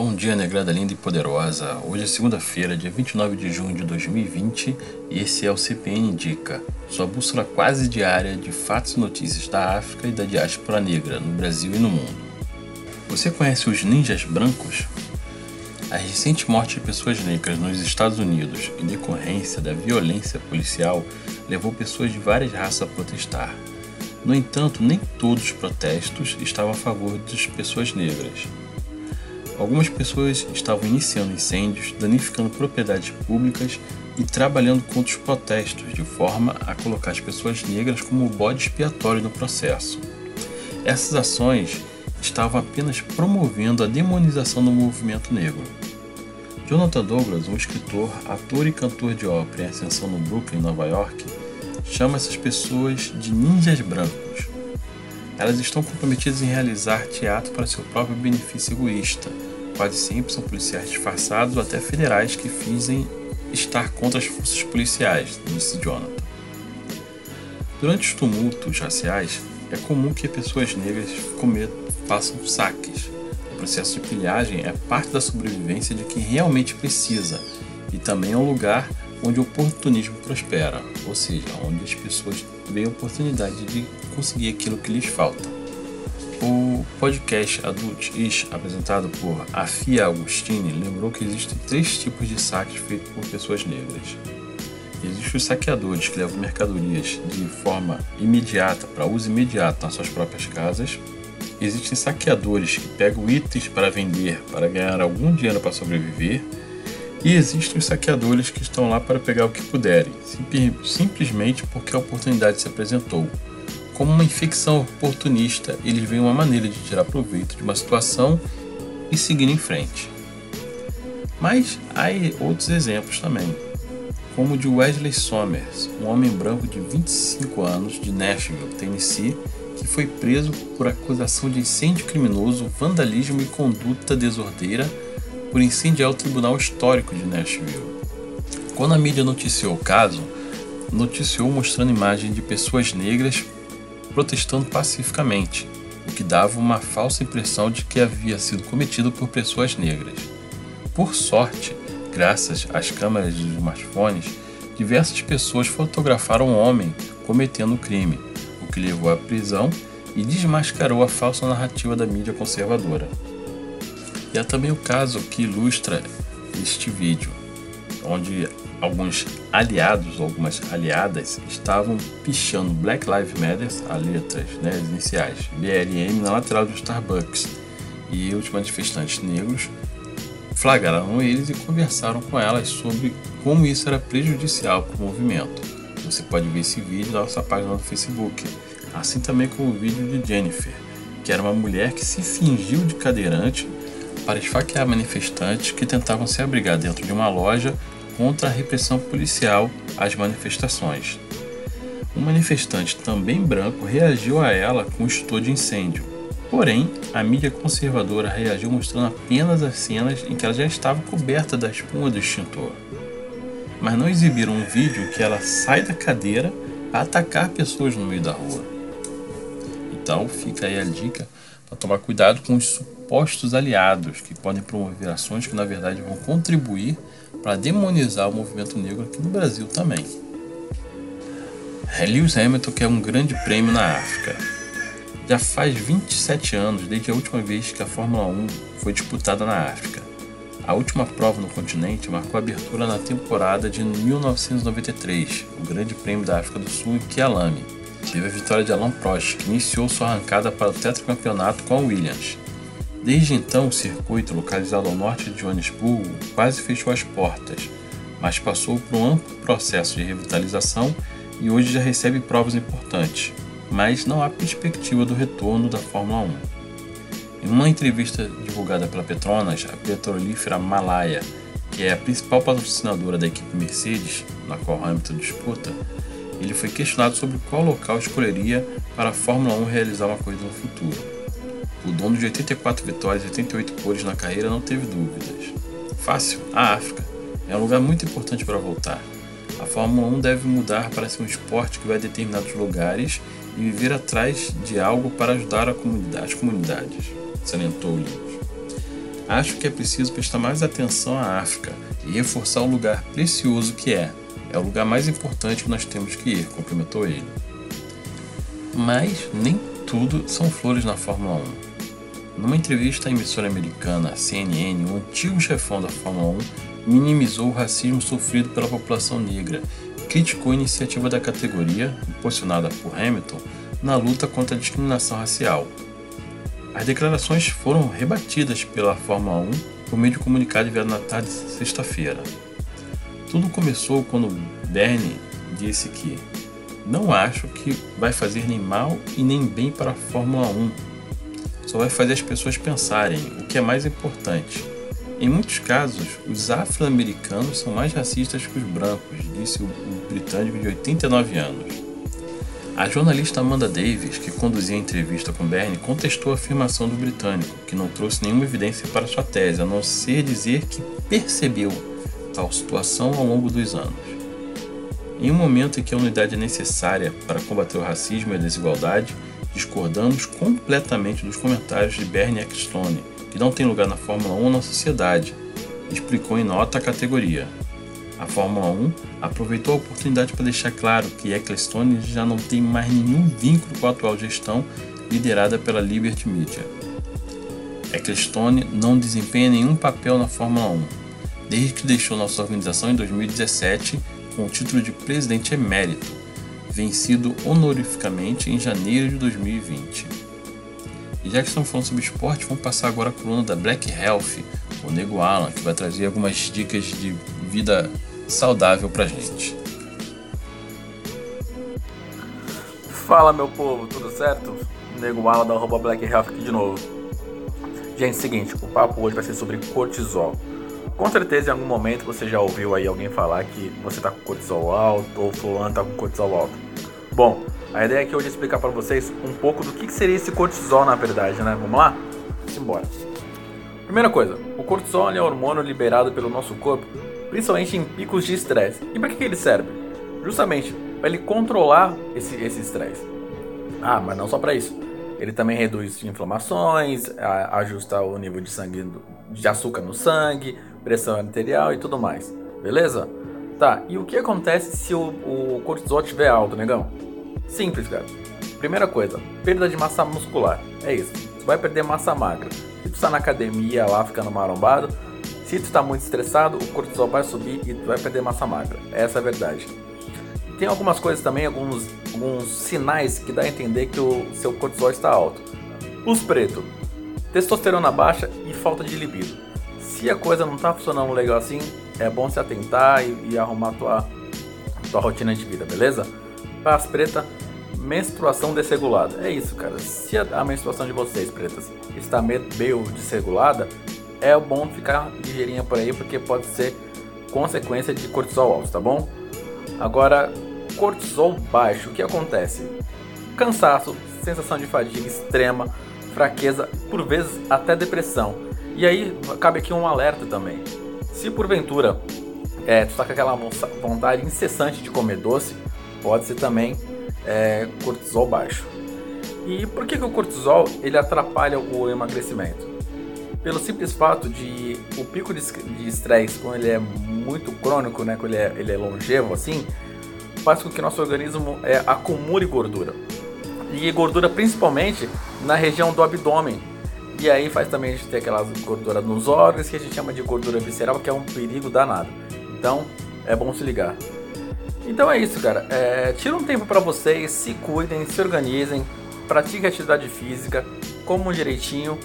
Bom dia, negrada linda e poderosa. Hoje é segunda-feira, dia 29 de junho de 2020 e esse é o CPN Indica, sua bússola quase diária de fatos e notícias da África e da diáspora negra no Brasil e no mundo. Você conhece os ninjas brancos? A recente morte de pessoas negras nos Estados Unidos, em decorrência da violência policial, levou pessoas de várias raças a protestar. No entanto, nem todos os protestos estavam a favor das pessoas negras. Algumas pessoas estavam iniciando incêndios, danificando propriedades públicas e trabalhando contra os protestos, de forma a colocar as pessoas negras como bode expiatório no processo. Essas ações estavam apenas promovendo a demonização do movimento negro. Jonathan Douglas, um escritor, ator e cantor de ópera em ascensão no Brooklyn, Nova York, chama essas pessoas de ninjas brancos. Elas estão comprometidas em realizar teatro para seu próprio benefício egoísta, quase sempre são policiais disfarçados ou até federais que fingem estar contra as forças policiais, disse Jonathan. Durante os tumultos raciais, é comum que pessoas negras façam saques. O processo de pilhagem é parte da sobrevivência de quem realmente precisa e também é um lugar onde o oportunismo prospera, ou seja, onde as pessoas veem a oportunidade de conseguir aquilo que lhes falta. O podcast Adult Ish, apresentado por Afia Agostini, lembrou que existem três tipos de saques feitos por pessoas negras. Existem os saqueadores que levam mercadorias de forma imediata, para uso imediato nas suas próprias casas. Existem saqueadores que pegam itens para vender para ganhar algum dinheiro para sobreviver. E existem os saqueadores que estão lá para pegar o que puderem, simplesmente porque a oportunidade se apresentou como uma infecção oportunista, eles veem uma maneira de tirar proveito de uma situação e seguir em frente. Mas há outros exemplos também, como o de Wesley Somers, um homem branco de 25 anos de Nashville, Tennessee, que foi preso por acusação de incêndio criminoso, vandalismo e conduta desordeira por incendiar o Tribunal Histórico de Nashville. Quando a mídia noticiou o caso, noticiou mostrando imagens de pessoas negras protestando pacificamente, o que dava uma falsa impressão de que havia sido cometido por pessoas negras. Por sorte, graças às câmeras de smartphones, diversas pessoas fotografaram o homem cometendo o crime, o que levou à prisão e desmascarou a falsa narrativa da mídia conservadora. E há também o caso que ilustra este vídeo, onde alguns aliados, algumas aliadas, estavam pichando Black Lives Matter, as letras, né, as iniciais, BLM, na lateral do Starbucks. E os manifestantes negros flagraram eles e conversaram com elas sobre como isso era prejudicial para o movimento. Você pode ver esse vídeo na nossa página no Facebook, assim também como o vídeo de Jennifer, que era uma mulher que se fingiu de cadeirante para esfaquear manifestantes que tentavam se abrigar dentro de uma loja contra a repressão policial às manifestações. Um manifestante também branco reagiu a ela com um extintor de incêndio. Porém, a mídia conservadora reagiu mostrando apenas as cenas em que ela já estava coberta da espuma do extintor. Mas não exibiram um vídeo que ela sai da cadeira para atacar pessoas no meio da rua. Então, fica aí a dica para tomar cuidado com os supostos aliados que podem promover ações que na verdade vão contribuir para demonizar o movimento negro aqui no Brasil também. Lewis Hamilton quer um grande prêmio na África. Já faz 27 anos desde a última vez que a Fórmula 1 foi disputada na África. A última prova no continente marcou a abertura na temporada de 1993, o Grande Prêmio da África do Sul em Kialami. Teve a vitória de Alain Prost, que iniciou sua arrancada para o tetracampeonato com a Williams. Desde então, o circuito, localizado ao norte de Joanesburgo, quase fechou as portas, mas passou por um amplo processo de revitalização e hoje já recebe provas importantes, mas não há perspectiva do retorno da Fórmula 1. Em uma entrevista divulgada pela Petronas, a petrolífera Malaya, que é a principal patrocinadora da equipe Mercedes, na qual Hamilton disputa, ele foi questionado sobre qual local escolheria para a Fórmula 1 realizar uma corrida no futuro. O dono de 84 vitórias e 88 cores na carreira não teve dúvidas. Fácil, a África. É um lugar muito importante para voltar. A Fórmula 1 deve mudar para ser um esporte que vai a determinados lugares e viver atrás de algo para ajudar a comunidade, as comunidades, salientou Lewis. Acho que é preciso prestar mais atenção à África e reforçar o lugar precioso que é. É o lugar mais importante que nós temos que ir, complementou ele. Mas nem tudo são flores na Fórmula 1. Numa entrevista à emissora americana CNN, o antigo chefão da Fórmula 1 minimizou o racismo sofrido pela população negra criticou a iniciativa da categoria, impulsionada por Hamilton, na luta contra a discriminação racial. As declarações foram rebatidas pela Fórmula 1 por meio de comunicado enviado na tarde de sexta-feira. Tudo começou quando Bernie disse que não acho que vai fazer nem mal e nem bem para a Fórmula 1. Só vai fazer as pessoas pensarem, o que é mais importante. Em muitos casos, os afro-americanos são mais racistas que os brancos, disse o britânico de 89 anos. A jornalista Amanda Davis, que conduzia a entrevista com Bernie, contestou a afirmação do britânico, que não trouxe nenhuma evidência para sua tese, a não ser dizer que percebeu tal situação ao longo dos anos. Em um momento em que a unidade é necessária para combater o racismo e a desigualdade, discordamos completamente dos comentários de Bernie Ecclestone, que não tem lugar na Fórmula 1 na sociedade, explicou em nota a categoria. A Fórmula 1 aproveitou a oportunidade para deixar claro que Ecclestone já não tem mais nenhum vínculo com a atual gestão liderada pela Liberty Media. Ecclestone não desempenha nenhum papel na Fórmula 1, desde que deixou nossa organização em 2017 com o título de presidente emérito, vencido honorificamente em janeiro de 2020. E já que estamos falando sobre esporte, vamos passar agora a coluna da Black Health, o Nego Alan, que vai trazer algumas dicas de vida saudável pra gente. Fala meu povo, tudo certo? Nego Mala da arroba Black Health aqui de novo. Gente, seguinte, o papo hoje vai ser sobre cortisol. Com certeza em algum momento você já ouviu aí alguém falar que você tá com cortisol alto ou fulano tá com cortisol alto. Bom, a ideia aqui hoje é explicar para vocês um pouco do que seria esse cortisol na verdade, né? Vamos lá? Simbora. Primeira coisa, o cortisol é um hormônio liberado pelo nosso corpo principalmente em picos de estresse. E para que, ele serve? Justamente para ele controlar esse estresse. Ah, mas não só para isso. Ele também reduz inflamações, ajusta o nível de sangue de açúcar no sangue, pressão arterial e tudo mais. Beleza? Tá, e o que acontece se o, o cortisol estiver alto, negão? Simples, cara. Primeira coisa, perda de massa muscular. É isso. Você vai perder massa magra. Se tu está na academia lá ficando marombado, se tu está muito estressado, o cortisol vai subir e tu vai perder massa magra. Essa é a verdade. Tem algumas coisas também, alguns, alguns sinais que dá a entender que o seu cortisol está alto. Os preto, testosterona baixa e falta de libido. Se a coisa não está funcionando legal assim, é bom se atentar e, e arrumar tua, tua rotina de vida, beleza? Paz preta, menstruação desregulada. É isso, cara. Se a, a menstruação de vocês, pretas, está meio desregulada, é bom ficar ligeirinha por aí, porque pode ser consequência de cortisol alto, tá bom? Agora, cortisol baixo, o que acontece? Cansaço, sensação de fadiga extrema, fraqueza, por vezes até depressão. E aí, cabe aqui um alerta também. Se porventura é, tu tá com aquela vontade incessante de comer doce, pode ser também é, cortisol baixo. E por que, que o cortisol ele atrapalha o emagrecimento? pelo simples fato de o pico de estresse, quando ele é muito crônico, né, quando ele é, ele é longevo assim, faz com que nosso organismo é, acumule gordura. E gordura principalmente na região do abdômen. E aí faz também a gente ter aquelas gorduras nos órgãos que a gente chama de gordura visceral, que é um perigo danado. Então é bom se ligar. Então é isso, cara. É, tira um tempo para vocês, se cuidem, se organizem, pratiquem atividade física, comam direitinho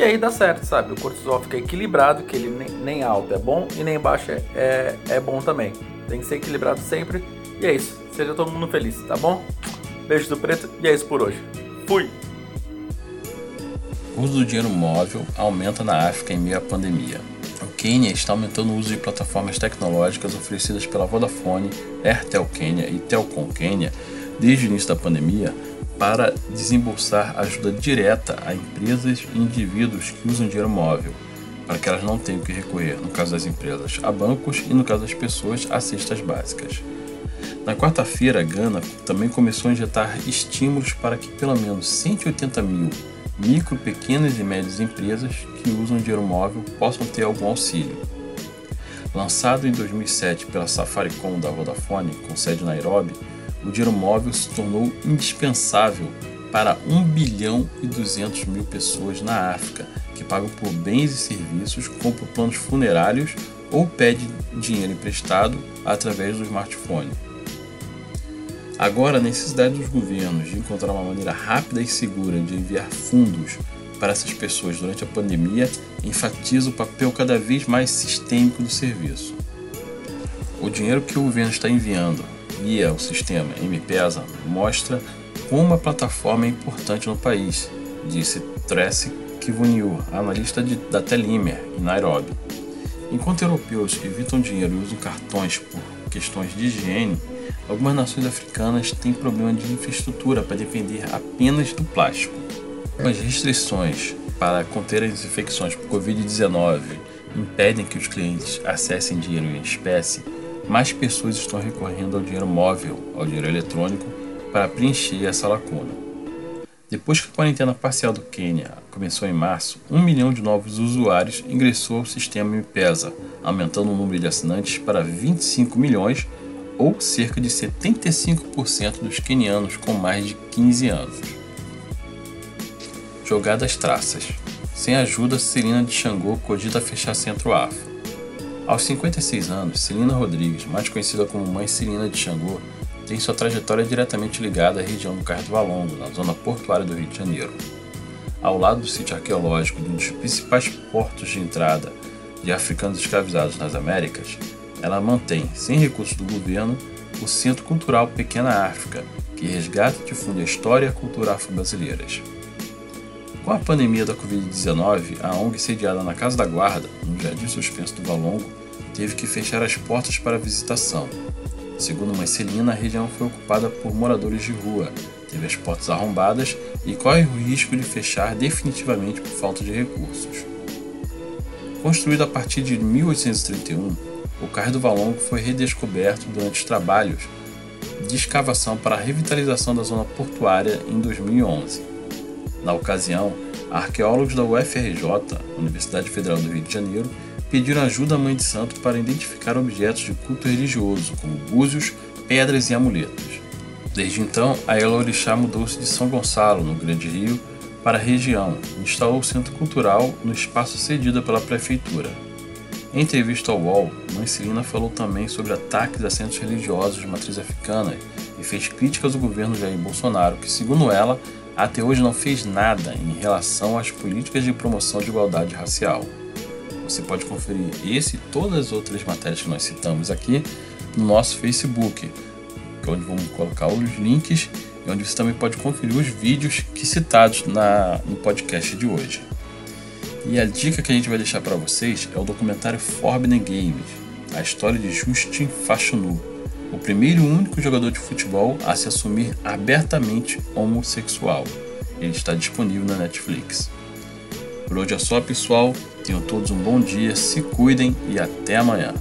que aí dá certo, sabe? O cortisol fica equilibrado, que ele nem, nem alto é bom e nem baixo é, é, é bom também. Tem que ser equilibrado sempre. E é isso. Seja todo mundo feliz, tá bom? Beijo do preto e é isso por hoje. Fui! O uso do dinheiro móvel aumenta na África em meio à pandemia. Quênia está aumentando o uso de plataformas tecnológicas oferecidas pela Vodafone, Airtel Quênia e Telcom Quênia desde o início da pandemia para desembolsar ajuda direta a empresas e indivíduos que usam dinheiro móvel, para que elas não tenham que recorrer, no caso das empresas, a bancos e, no caso das pessoas, a cestas básicas. Na quarta-feira, a Gana também começou a injetar estímulos para que pelo menos 180 mil micro, pequenas e médias empresas que usam dinheiro móvel possam ter algum auxílio. Lançado em 2007 pela Safaricom da Vodafone, com sede em Nairobi, o dinheiro móvel se tornou indispensável para 1 bilhão e 200 mil pessoas na África que pagam por bens e serviços, compram planos funerários ou pedem dinheiro emprestado através do smartphone. Agora, a necessidade dos governos de encontrar uma maneira rápida e segura de enviar fundos para essas pessoas durante a pandemia enfatiza o papel cada vez mais sistêmico do serviço. O dinheiro que o governo está enviando via o sistema M-Pesa mostra como a plataforma é importante no país, disse Tracy Kivuniu, analista de, da Telimer, em Nairobi. Enquanto europeus evitam dinheiro e usam cartões por questões de higiene, algumas nações africanas têm problema de infraestrutura para depender apenas do plástico. As restrições para conter as infecções por Covid-19 impedem que os clientes acessem dinheiro em espécie, mais pessoas estão recorrendo ao dinheiro móvel, ao dinheiro eletrônico, para preencher essa lacuna. Depois que a quarentena parcial do Quênia começou em março, um milhão de novos usuários ingressou ao sistema M-Pesa, aumentando o número de assinantes para 25 milhões, ou cerca de 75% dos quenianos com mais de 15 anos. Jogadas traças. Sem ajuda, Celina de Xangô cogita fechar Centro-Afro. Aos 56 anos, Celina Rodrigues, mais conhecida como Mãe Celina de Xangô, tem sua trajetória diretamente ligada à região do Cais do Valongo, na zona portuária do Rio de Janeiro. Ao lado do sítio arqueológico de um dos principais portos de entrada de africanos escravizados nas Américas, ela mantém, sem recursos do governo, o Centro Cultural Pequena África, que resgata e difunde a história e a cultura afro-brasileiras. Com a pandemia da Covid-19, a ONG sediada na Casa da Guarda, no Jardim Suspenso do Valongo, teve que fechar as portas para visitação, Segundo Marcelina, a região foi ocupada por moradores de rua, teve as portas arrombadas e corre o risco de fechar definitivamente por falta de recursos. Construído a partir de 1831, o Cais do Valongo foi redescoberto durante os trabalhos de escavação para a revitalização da zona portuária em 2011. Na ocasião, arqueólogos da UFRJ, Universidade Federal do Rio de Janeiro, pediram ajuda à Mãe de Santo para identificar objetos de culto religioso, como búzios, pedras e amuletos. Desde então, a Elorixá mudou-se de São Gonçalo, no Grande Rio, para a região e instalou o centro cultural no espaço cedido pela prefeitura. Em entrevista ao UOL, Mãe Celina falou também sobre ataques a centros religiosos de matriz africana e fez críticas ao governo Jair Bolsonaro, que, segundo ela, até hoje não fez nada em relação às políticas de promoção de igualdade racial. Você pode conferir esse e todas as outras matérias que nós citamos aqui no nosso Facebook, é onde vamos colocar os links e onde você também pode conferir os vídeos que citados na, no podcast de hoje. E a dica que a gente vai deixar para vocês é o documentário Forbidden Games, a história de Justin Fashanu, o primeiro e único jogador de futebol a se assumir abertamente homossexual. Ele está disponível na Netflix. Por hoje é só, pessoal. Tenham todos um bom dia, se cuidem e até amanhã.